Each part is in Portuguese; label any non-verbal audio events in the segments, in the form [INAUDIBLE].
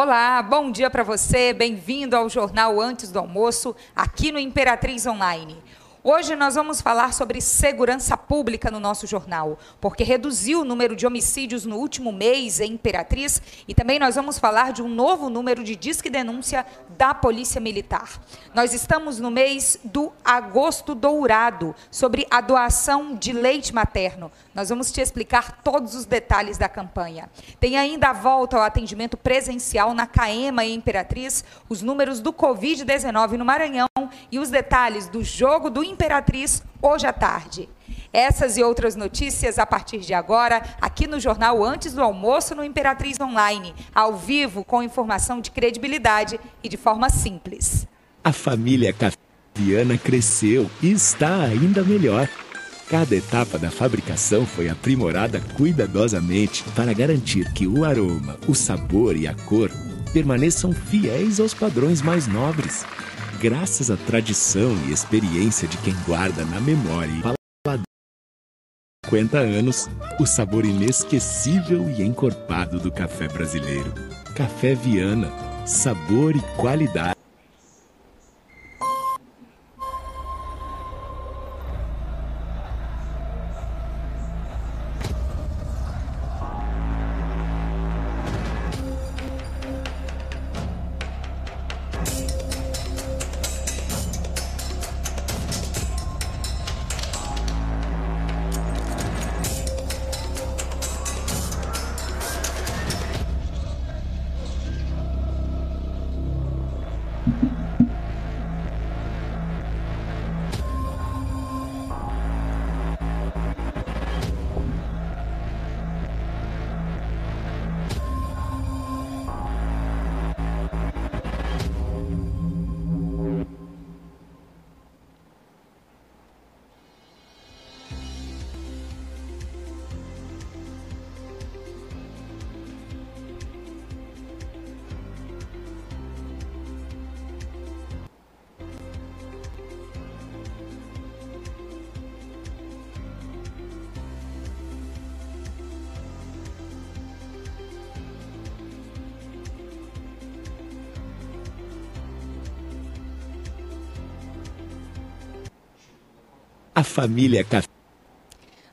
Olá, bom dia para você. Bem-vindo ao Jornal Antes do Almoço, aqui no Imperatriz Online. Hoje nós vamos falar sobre segurança pública no nosso jornal, porque reduziu o número de homicídios no último mês em Imperatriz e também nós vamos falar de um novo número de disque denúncia da Polícia Militar. Nós estamos no mês do agosto dourado, sobre a doação de leite materno. Nós vamos te explicar todos os detalhes da campanha. Tem ainda a volta ao atendimento presencial na CAEMA e Imperatriz, os números do Covid-19 no Maranhão e os detalhes do jogo do Imperatriz hoje à tarde. Essas e outras notícias a partir de agora, aqui no jornal Antes do Almoço no Imperatriz Online, ao vivo, com informação de credibilidade e de forma simples. A família Caviana cresceu e está ainda melhor. Cada etapa da fabricação foi aprimorada cuidadosamente para garantir que o aroma, o sabor e a cor permaneçam fiéis aos padrões mais nobres graças à tradição e experiência de quem guarda na memória e paladar 50 anos o sabor inesquecível e encorpado do café brasileiro. Café Viana, sabor e qualidade. A família Café.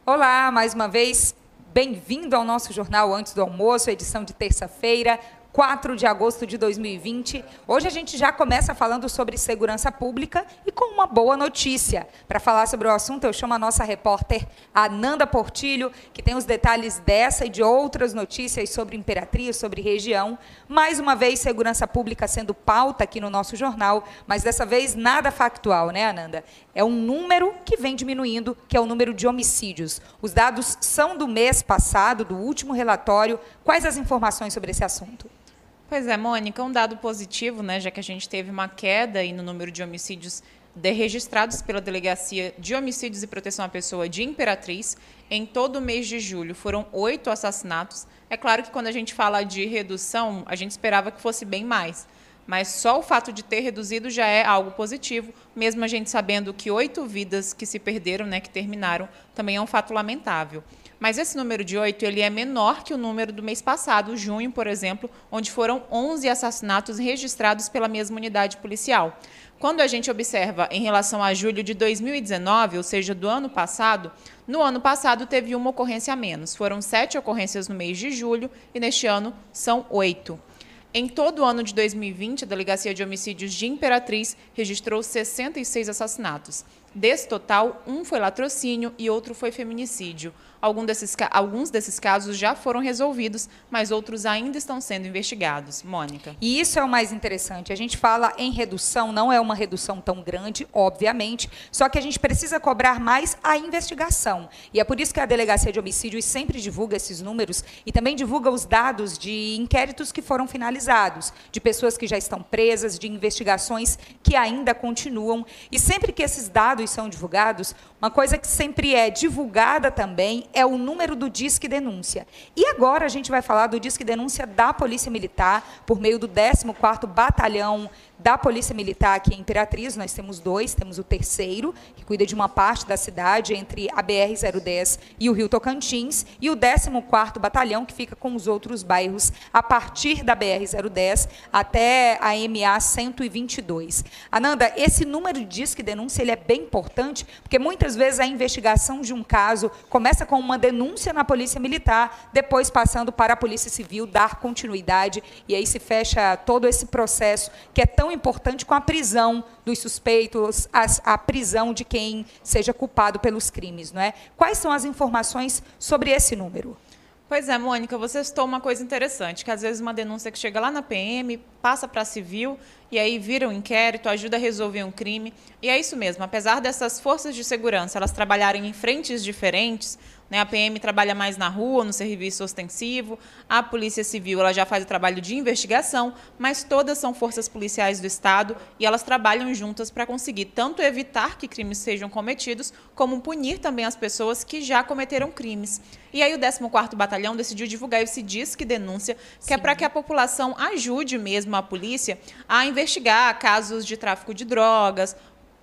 Olá, mais uma vez, bem-vindo ao nosso jornal Antes do Almoço, edição de terça-feira. 4 de agosto de 2020. Hoje a gente já começa falando sobre segurança pública e com uma boa notícia. Para falar sobre o assunto, eu chamo a nossa repórter Ananda Portilho, que tem os detalhes dessa e de outras notícias sobre Imperatriz, sobre região. Mais uma vez, segurança pública sendo pauta aqui no nosso jornal, mas dessa vez nada factual, né, Ananda? É um número que vem diminuindo, que é o número de homicídios. Os dados são do mês passado, do último relatório. Quais as informações sobre esse assunto? Pois é, Mônica, um dado positivo, né, já que a gente teve uma queda aí no número de homicídios registrados pela Delegacia de Homicídios e Proteção à Pessoa de Imperatriz. Em todo o mês de julho foram oito assassinatos. É claro que quando a gente fala de redução, a gente esperava que fosse bem mais. Mas só o fato de ter reduzido já é algo positivo, mesmo a gente sabendo que oito vidas que se perderam, né, que terminaram, também é um fato lamentável. Mas esse número de 8 ele é menor que o número do mês passado, junho, por exemplo, onde foram 11 assassinatos registrados pela mesma unidade policial. Quando a gente observa em relação a julho de 2019, ou seja, do ano passado, no ano passado teve uma ocorrência a menos. Foram sete ocorrências no mês de julho e neste ano são oito. Em todo o ano de 2020, a Delegacia de Homicídios de Imperatriz registrou 66 assassinatos. Desse total, um foi latrocínio e outro foi feminicídio. Algum desses, alguns desses casos já foram resolvidos, mas outros ainda estão sendo investigados. Mônica. E isso é o mais interessante. A gente fala em redução, não é uma redução tão grande, obviamente, só que a gente precisa cobrar mais a investigação. E é por isso que a Delegacia de Homicídios sempre divulga esses números e também divulga os dados de inquéritos que foram finalizados, de pessoas que já estão presas, de investigações que ainda continuam. E sempre que esses dados são divulgados, uma coisa que sempre é divulgada também é o número do Disque Denúncia. E agora a gente vai falar do Disque Denúncia da Polícia Militar, por meio do 14º Batalhão da Polícia Militar aqui em Imperatriz, nós temos dois, temos o terceiro, que cuida de uma parte da cidade, entre a BR-010 e o Rio Tocantins, e o 14º Batalhão, que fica com os outros bairros a partir da BR-010 até a MA 122. Ananda, esse número de disque denúncia ele é bem importante, porque muitas vezes a investigação de um caso começa com uma denúncia na Polícia Militar, depois passando para a Polícia Civil dar continuidade, e aí se fecha todo esse processo que é tão tão importante com a prisão dos suspeitos, a, a prisão de quem seja culpado pelos crimes. Não é? Quais são as informações sobre esse número? Pois é, Mônica, você citou uma coisa interessante, que às vezes uma denúncia que chega lá na PM, passa para civil, e aí vira um inquérito, ajuda a resolver um crime. E é isso mesmo, apesar dessas forças de segurança elas trabalharem em frentes diferentes, né? A PM trabalha mais na rua, no serviço ostensivo, a Polícia Civil ela já faz o trabalho de investigação, mas todas são forças policiais do Estado e elas trabalham juntas para conseguir tanto evitar que crimes sejam cometidos, como punir também as pessoas que já cometeram crimes. E aí o 14º Batalhão decidiu divulgar esse Disque Denúncia, que é Sim. é para que a população ajude mesmo a polícia a investigar casos de tráfico de drogas,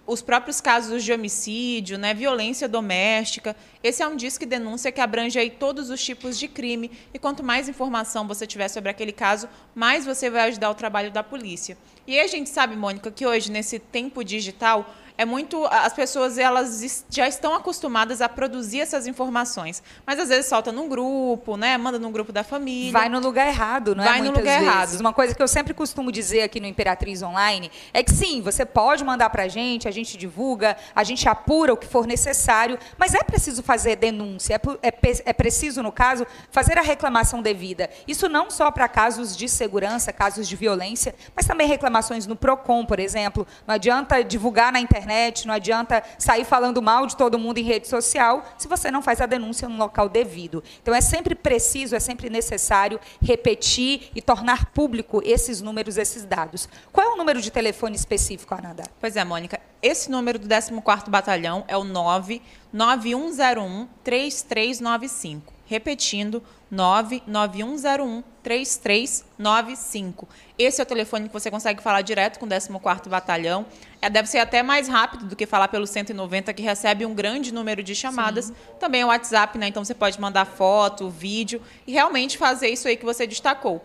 os próprios casos de homicídio, né, violência doméstica. Esse é um disque denúncia que abrange aí todos os tipos de crime e quanto mais informação você tiver sobre aquele caso, mais você vai ajudar o trabalho da polícia. E a gente sabe, Mônica, que hoje nesse tempo digital é muito as pessoas elas já estão acostumadas a produzir essas informações, mas às vezes solta num grupo, né? Manda num grupo da família. Vai no lugar errado, não é? Vai no lugar vezes. errado. Uma coisa que eu sempre costumo dizer aqui no Imperatriz Online é que sim, você pode mandar para a gente, a gente divulga, a gente apura o que for necessário, mas é preciso fazer denúncia, é, é, é preciso, no caso, fazer a reclamação devida. Isso não só para casos de segurança, casos de violência, mas também reclamações no PROCON, por exemplo. Não adianta divulgar na internet internet, não adianta sair falando mal de todo mundo em rede social se você não faz a denúncia no local devido. Então é sempre preciso, é sempre necessário repetir e tornar público esses números, esses dados. Qual é o número de telefone específico, Ananda? Pois é, Mônica. Esse número do 14º Batalhão é o 99101 3395. Repetindo, 99101 3395. Esse é o telefone que você consegue falar direto com o 14º Batalhão. É, deve ser até mais rápido do que falar pelo 190, que recebe um grande número de chamadas. Sim. Também é o WhatsApp, né? Então você pode mandar foto, vídeo e realmente fazer isso aí que você destacou.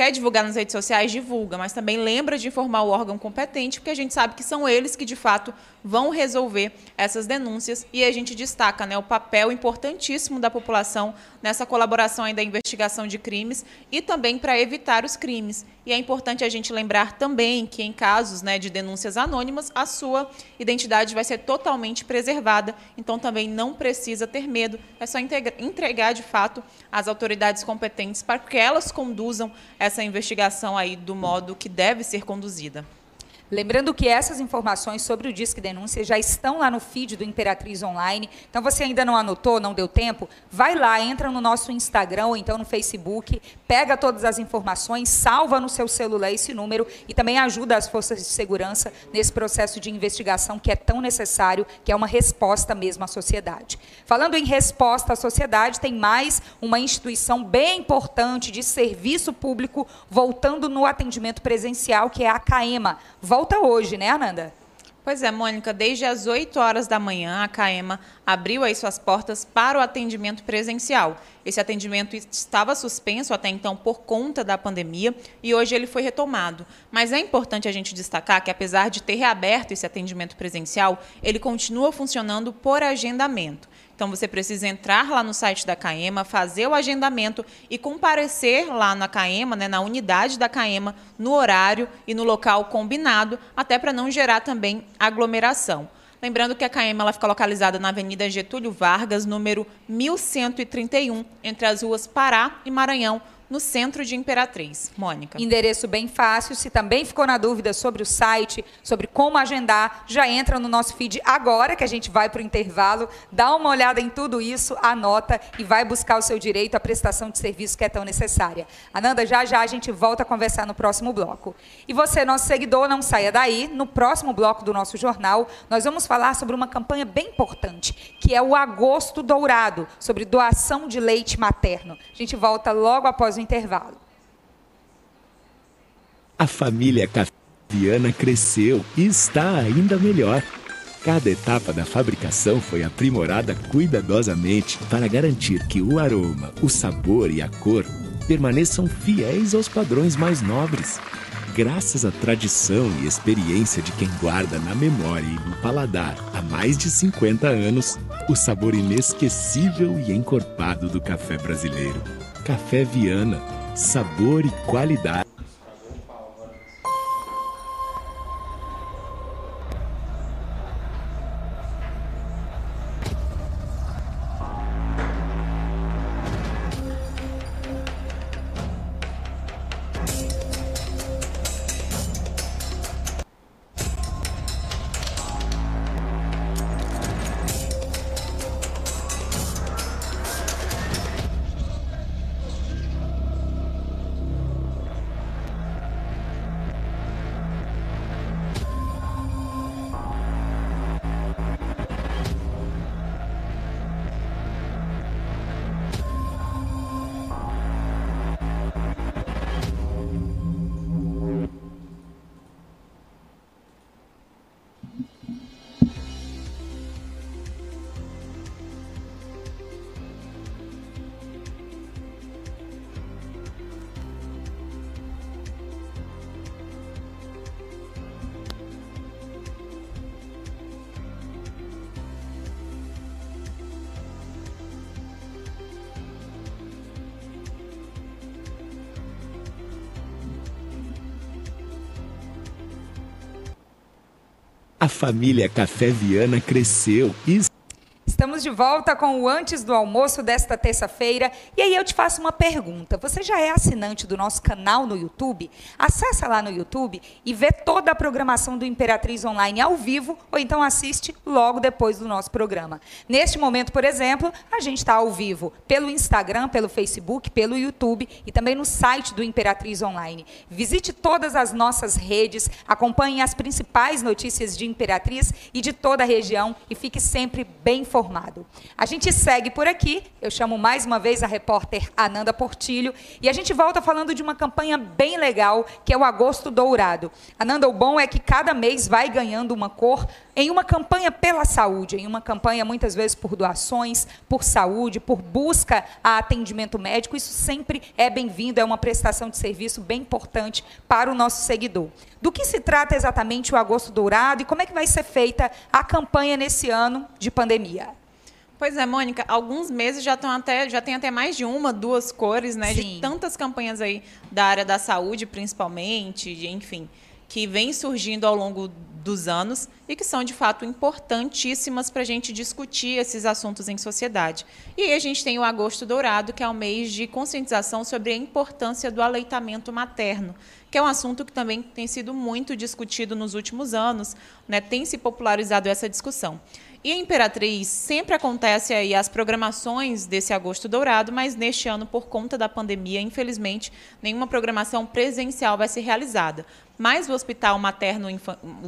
Quer divulgar nas redes sociais? Divulga, mas também lembra de informar o órgão competente, porque a gente sabe que são eles que, de fato, vão resolver essas denúncias e a gente destaca né, o papel importantíssimo da população nessa colaboração aí da investigação de crimes e também para evitar os crimes. E é importante a gente lembrar também que em casos né, de denúncias anônimas, a sua identidade vai ser totalmente preservada, então também não precisa ter medo, é só entregar de fato às autoridades competentes para que elas conduzam essa investigação aí do modo que deve ser conduzida. Lembrando que essas informações sobre o Disque Denúncia já estão lá no feed do Imperatriz Online. Então, você ainda não anotou, não deu tempo, vai lá, entra no nosso Instagram ou então no Facebook, pega todas as informações, salva no seu celular esse número e também ajuda as forças de segurança nesse processo de investigação que é tão necessário, que é uma resposta mesmo à sociedade. Falando em resposta à sociedade, tem mais uma instituição bem importante de serviço público voltando no atendimento presencial, que é a CAEMA volta hoje, né, Ananda? Pois é, Mônica, desde as 8 horas da manhã, a CAEMA abriu aí suas portas para o atendimento presencial. Esse atendimento estava suspenso até então por conta da pandemia e hoje ele foi retomado. Mas é importante a gente destacar que, apesar de ter reaberto esse atendimento presencial, ele continua funcionando por agendamento. Então você precisa entrar lá no site da CAEMA, fazer o agendamento e comparecer lá na CAEMA, né, na unidade da CAEMA, no horário e no local combinado, até para não gerar também aglomeração. Lembrando que a CAEMA ela fica localizada na Avenida Getúlio Vargas, número 1131, entre as ruas Pará e Maranhão, no centro de Imperatriz. Mônica. Endereço bem fácil. Se também ficou na dúvida sobre o site, sobre como agendar, já entra no nosso feed agora, que a gente vai para o intervalo, dá uma olhada em tudo isso, anota e vai buscar o seu direito à prestação de serviço que é tão necessária. Ananda, já já a gente volta a conversar no próximo bloco. E você, nosso seguidor, não saia daí. No próximo bloco do nosso jornal, nós vamos falar sobre uma campanha bem importante, que é o Agosto Dourado, sobre doação de leite materno. A gente volta logo após o intervalo. A família Caviana cresceu e está ainda melhor. Cada etapa da fabricação foi aprimorada cuidadosamente para garantir que o aroma, o sabor e a cor permaneçam fiéis aos padrões mais nobres. Graças à tradição e experiência de quem guarda na memória e no paladar há mais de 50 anos o sabor inesquecível e encorpado do café brasileiro. Café Viana, sabor e qualidade. A família Café Viana cresceu e Estamos de volta com o Antes do Almoço desta terça-feira. E aí eu te faço uma pergunta. Você já é assinante do nosso canal no YouTube? Acesse lá no YouTube e vê toda a programação do Imperatriz Online ao vivo, ou então assiste logo depois do nosso programa. Neste momento, por exemplo, a gente está ao vivo pelo Instagram, pelo Facebook, pelo YouTube e também no site do Imperatriz Online. Visite todas as nossas redes, acompanhe as principais notícias de Imperatriz e de toda a região e fique sempre bem informado informado. A gente segue por aqui, eu chamo mais uma vez a repórter Ananda Portilho, e a gente volta falando de uma campanha bem legal, que é o Agosto Dourado. Ananda, o bom é que cada mês vai ganhando uma cor em uma campanha pela saúde, em uma campanha muitas vezes por doações, por saúde, por busca a atendimento médico. Isso sempre é bem-vindo, é uma prestação de serviço bem importante para o nosso seguidor. Do que se trata exatamente o Agosto Dourado e como é que vai ser feita a campanha nesse ano de pandemia? Pois é, Mônica, alguns meses já estão até já tem até mais de uma, duas cores, né, Sim. de tantas campanhas aí da área da saúde, principalmente, de, enfim, que vem surgindo ao longo dos anos e que são de fato importantíssimas para a gente discutir esses assuntos em sociedade. E aí a gente tem o Agosto Dourado, que é o mês de conscientização sobre a importância do aleitamento materno, que é um assunto que também tem sido muito discutido nos últimos anos, né? tem se popularizado essa discussão. E a Imperatriz sempre acontece aí as programações desse Agosto Dourado, mas neste ano, por conta da pandemia, infelizmente, nenhuma programação presencial vai ser realizada. Mas o Hospital Materno,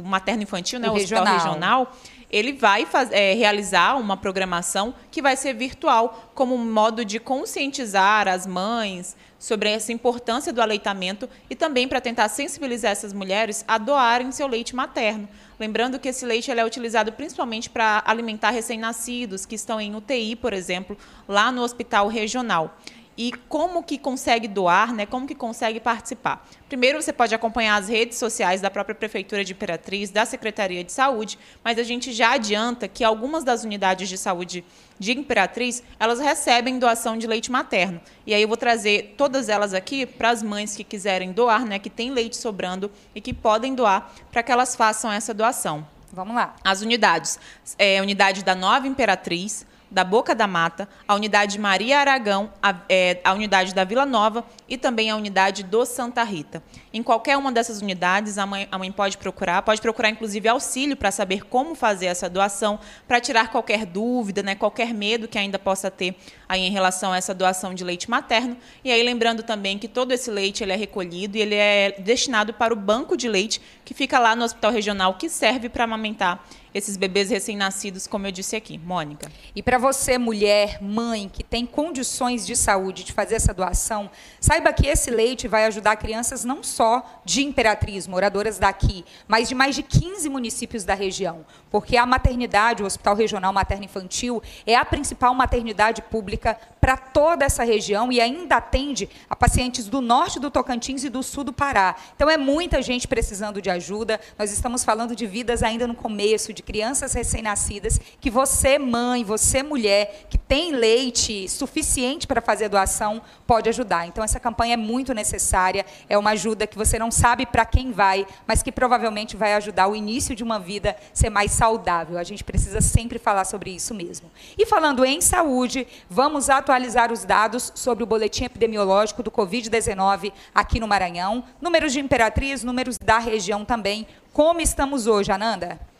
Materno Infantil, né, o, o Hospital Regional, regional ele vai é, realizar uma programação que vai ser virtual, como um modo de conscientizar as mães sobre essa importância do aleitamento e também para tentar sensibilizar essas mulheres a doarem seu leite materno. Lembrando que esse leite é utilizado principalmente para alimentar recém-nascidos que estão em UTI, por exemplo, lá no hospital regional e como que consegue doar, né? Como que consegue participar? Primeiro, você pode acompanhar as redes sociais da própria Prefeitura de Imperatriz, da Secretaria de Saúde, mas a gente já adianta que algumas das unidades de saúde de Imperatriz, elas recebem doação de leite materno. E aí eu vou trazer todas elas aqui para as mães que quiserem doar, né? Que tem leite sobrando e que podem doar para que elas façam essa doação. Vamos lá. As unidades. É, unidade da Nova Imperatriz, da Boca da Mata, a unidade Maria Aragão, a, é, a unidade da Vila Nova e também a unidade do Santa Rita. Em qualquer uma dessas unidades, a mãe, a mãe pode procurar, pode procurar inclusive auxílio para saber como fazer essa doação, para tirar qualquer dúvida, né, qualquer medo que ainda possa ter aí em relação a essa doação de leite materno. E aí lembrando também que todo esse leite ele é recolhido e ele é destinado para o banco de leite que fica lá no Hospital Regional, que serve para amamentar esses bebês recém-nascidos, como eu disse aqui. Mônica. E para você, mulher, mãe, que tem condições de saúde de fazer essa doação, saiba que esse leite vai ajudar crianças não só de Imperatriz, moradoras daqui, mas de mais de 15 municípios da região. Porque a maternidade, o Hospital Regional Materno Infantil, é a principal maternidade pública para toda essa região e ainda atende a pacientes do norte do Tocantins e do sul do Pará. Então é muita gente precisando de ajuda. Nós estamos falando de vidas ainda no começo, de crianças recém-nascidas, que você, mãe, você, mulher, que tem leite suficiente para fazer doação, pode ajudar. Então essa campanha é muito necessária, é uma ajuda que você não sabe para quem vai, mas que provavelmente vai ajudar o início de uma vida ser mais saudável. A gente precisa sempre falar sobre isso mesmo. E falando em saúde, vamos atualizar os dados sobre o boletim epidemiológico do Covid-19 aqui no Maranhão. Números de Imperatriz, números da região também. Como estamos hoje, Ananda?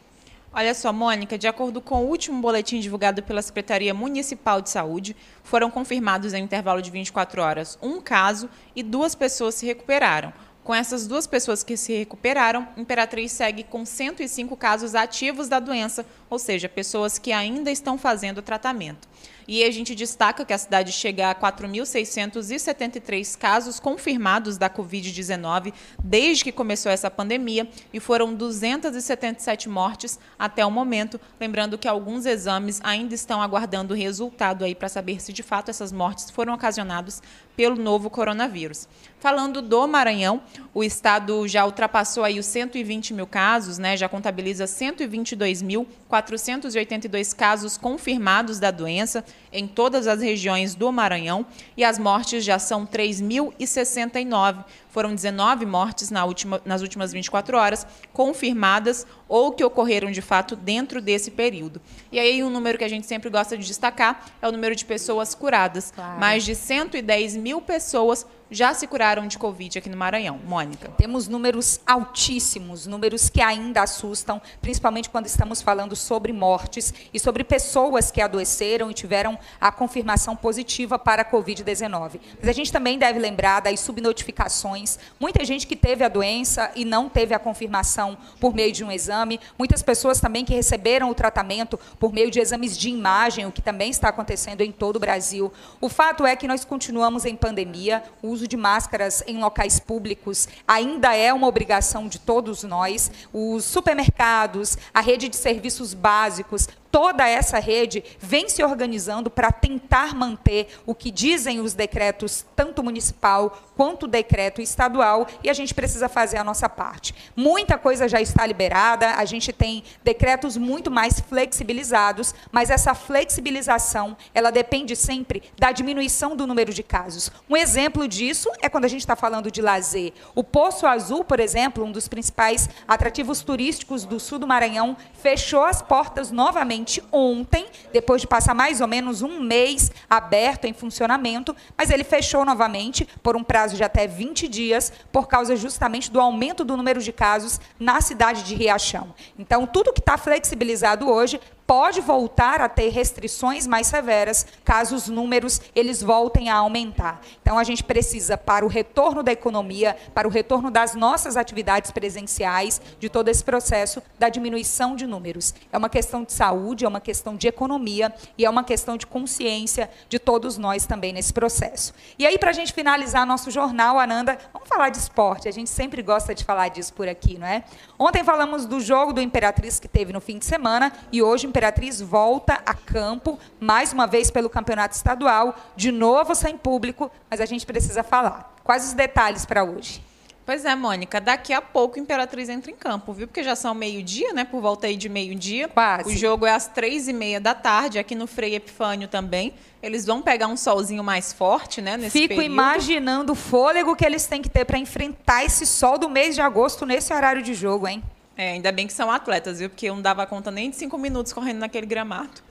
Olha só, Mônica, de acordo com o último boletim divulgado pela Secretaria Municipal de Saúde, foram confirmados em intervalo de 24 horas um caso e duas pessoas se recuperaram. Com essas duas pessoas que se recuperaram, Imperatriz segue com 105 casos ativos da doença, ou seja, pessoas que ainda estão fazendo tratamento. E a gente destaca que a cidade chega a 4.673 casos confirmados da Covid-19 desde que começou essa pandemia e foram 277 mortes até o momento. Lembrando que alguns exames ainda estão aguardando resultado aí para saber se de fato essas mortes foram ocasionadas pelo novo coronavírus. Falando do Maranhão, o estado já ultrapassou aí os 120 mil casos, né? Já contabiliza 122.482 casos confirmados da doença em todas as regiões do Maranhão e as mortes já são 3.069. Foram 19 mortes na última, nas últimas 24 horas, confirmadas ou que ocorreram de fato dentro desse período. E aí, um número que a gente sempre gosta de destacar é o número de pessoas curadas. Claro. Mais de 110 mil pessoas já se curaram de Covid aqui no Maranhão. Mônica. Temos números altíssimos, números que ainda assustam, principalmente quando estamos falando sobre mortes e sobre pessoas que adoeceram e tiveram a confirmação positiva para a Covid-19. Mas a gente também deve lembrar das subnotificações. Muita gente que teve a doença e não teve a confirmação por meio de um exame. Muitas pessoas também que receberam o tratamento por meio de exames de imagem, o que também está acontecendo em todo o Brasil. O fato é que nós continuamos em pandemia, o uso uso de máscaras em locais públicos ainda é uma obrigação de todos nós. Os supermercados, a rede de serviços básicos, toda essa rede vem se organizando para tentar manter o que dizem os decretos, tanto municipal quanto decreto estadual, e a gente precisa fazer a nossa parte. Muita coisa já está liberada, a gente tem decretos muito mais flexibilizados, mas essa flexibilização, ela depende sempre da diminuição do número de casos. Um exemplo disso é quando a gente está falando de lazer. O Poço Azul, por exemplo, um dos principais atrativos turísticos do sul do Maranhão, fechou as portas novamente ontem, depois de passar mais ou menos um mês aberto em funcionamento, mas ele fechou novamente por um prazo de até 20 dias, por causa justamente do aumento do número de casos na cidade de Riachão. Então, tudo que está flexibilizado hoje pode voltar a ter restrições mais severas caso os números eles voltem a aumentar. Então a gente precisa para o retorno da economia, para o retorno das nossas atividades presenciais, de todo esse processo da diminuição de números. É uma questão de saúde, é uma questão de economia e é uma questão de consciência de todos nós também nesse processo. E aí para a gente finalizar nosso jornal, Ananda, vamos falar de esporte. A gente sempre gosta de falar disso por aqui, não é? Ontem falamos do jogo do Imperatriz que teve no fim de semana e hoje Imperatriz volta a campo, mais uma vez pelo campeonato estadual, de novo sem público, mas a gente precisa falar. Quais os detalhes para hoje? Pois é, Mônica, daqui a pouco Imperatriz entra em campo, viu? Porque já são meio-dia, né? Por volta aí de meio-dia. Quase. O jogo é às três e meia da tarde, aqui no Frei Epifânio também. Eles vão pegar um solzinho mais forte, né? Nesse Fico período. imaginando o fôlego que eles têm que ter para enfrentar esse sol do mês de agosto nesse horário de jogo, hein? É, ainda bem que são atletas, viu? Porque eu não dava conta nem de cinco minutos correndo naquele gramado.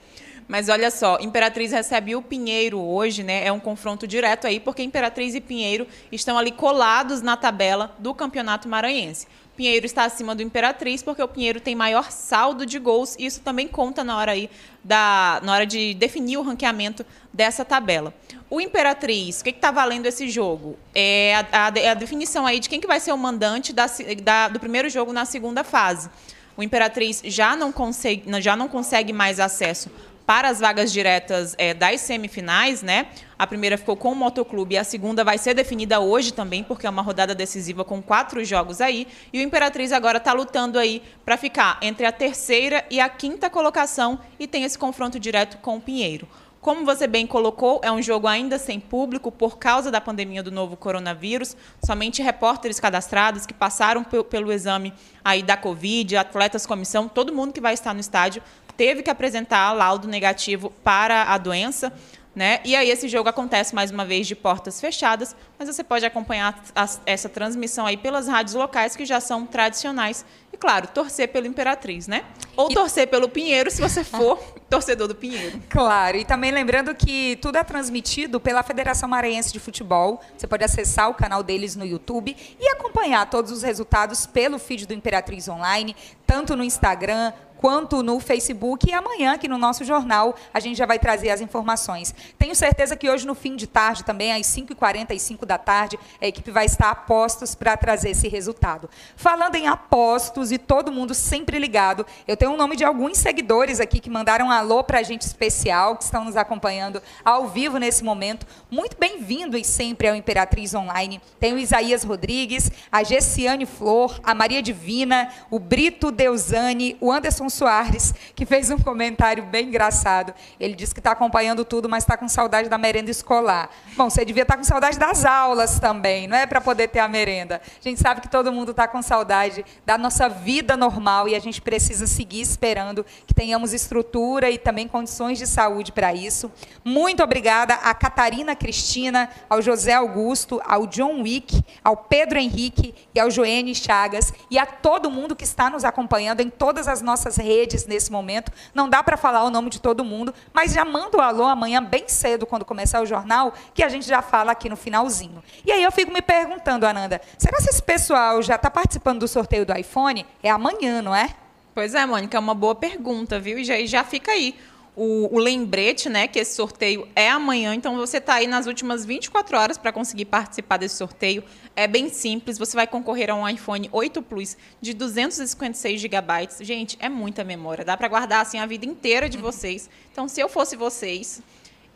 Mas olha só, Imperatriz recebe o Pinheiro hoje, né? É um confronto direto aí, porque Imperatriz e Pinheiro estão ali colados na tabela do Campeonato Maranhense. Pinheiro está acima do Imperatriz, porque o Pinheiro tem maior saldo de gols, e isso também conta na hora aí da, na hora de definir o ranqueamento dessa tabela. O Imperatriz, o que está valendo esse jogo? É a, a, a, definição aí de quem que vai ser o mandante da, da, do primeiro jogo na segunda fase. O Imperatriz já não consegue, já não consegue mais acesso para as vagas diretas é, das semifinais, né? A primeira ficou com o Motoclube a segunda vai ser definida hoje também, porque é uma rodada decisiva com quatro jogos aí. E o Imperatriz agora está lutando aí para ficar entre a terceira e a quinta colocação e tem esse confronto direto com o Pinheiro. Como você bem colocou, é um jogo ainda sem público por causa da pandemia do novo coronavírus. Somente repórteres cadastrados que passaram pelo exame aí da Covid, atletas, comissão, todo mundo que vai estar no estádio teve que apresentar laudo negativo para a doença. Né? E aí esse jogo acontece mais uma vez de portas fechadas, mas você pode acompanhar essa transmissão aí pelas rádios locais que já são tradicionais e claro, torcer pelo Imperatriz, né? Ou e... torcer pelo Pinheiro se você for [LAUGHS] torcedor do Pinheiro. Claro, e também lembrando que tudo é transmitido pela Federação Maranhense de Futebol. Você pode acessar o canal deles no YouTube e acompanhar todos os resultados pelo feed do Imperatriz Online, tanto no Instagram quanto no Facebook. E amanhã, aqui no nosso jornal, a gente já vai trazer as informações. Tenho certeza que hoje, no fim de tarde, também, às 5h45 da tarde, a equipe vai estar a postos para trazer esse resultado. Falando em apostos e todo mundo sempre ligado, eu tenho o nome de alguns seguidores aqui que mandaram um alô para a gente especial, que estão nos acompanhando ao vivo nesse momento. Muito bem-vindos sempre ao Imperatriz Online. Tem o Isaías Rodrigues, a Gessiane Flor, a Maria Divina, o Brito Deusani, o Anderson Soares, que fez um comentário bem engraçado. Ele disse que está acompanhando tudo, mas está com saudade da merenda escolar. Bom, você devia estar tá com saudade das aulas também, não é para poder ter a merenda. A gente sabe que todo mundo está com saudade da nossa vida normal e a gente precisa seguir esperando que tenhamos estrutura e também condições de saúde para isso. Muito obrigada a Catarina Cristina, ao José Augusto, ao John Wick, ao Pedro Henrique e ao Joene Chagas e a todo mundo que está nos acompanhando em todas as nossas redes nesse momento. Não dá para falar o nome de todo mundo, mas já manda o alô amanhã bem cedo, quando começar o jornal, que a gente já fala aqui no finalzinho. E aí eu fico me perguntando, Ananda, será que esse pessoal já está participando do sorteio do iPhone? É amanhã, não é? Pois é, Mônica, é uma boa pergunta, viu? E já, já fica aí o, o, lembrete, né, que esse sorteio é amanhã, então você está aí nas últimas 24 horas para conseguir participar desse sorteio. É bem simples, você vai concorrer a um iPhone 8 Plus de 256 GB. Gente, é muita memória, dá para guardar assim a vida inteira de vocês. Então, se eu fosse vocês,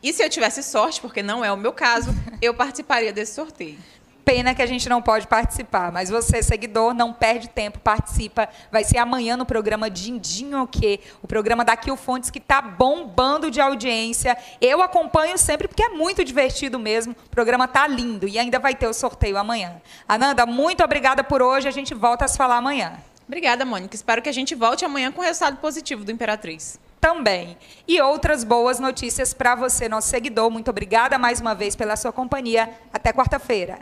e se eu tivesse sorte, porque não é o meu caso, [LAUGHS] eu participaria desse sorteio. Pena que a gente não pode participar, mas você, seguidor, não perde tempo, participa. Vai ser amanhã no programa Dindinho o quê? O programa da Kill Fontes que está bombando de audiência. Eu acompanho sempre porque é muito divertido mesmo. O programa tá lindo e ainda vai ter o sorteio amanhã. Ananda, muito obrigada por hoje. A gente volta a se falar amanhã. Obrigada, Mônica. Espero que a gente volte amanhã com o resultado positivo do Imperatriz também. E outras boas notícias para você, nosso seguidor. Muito obrigada mais uma vez pela sua companhia. Até quarta-feira.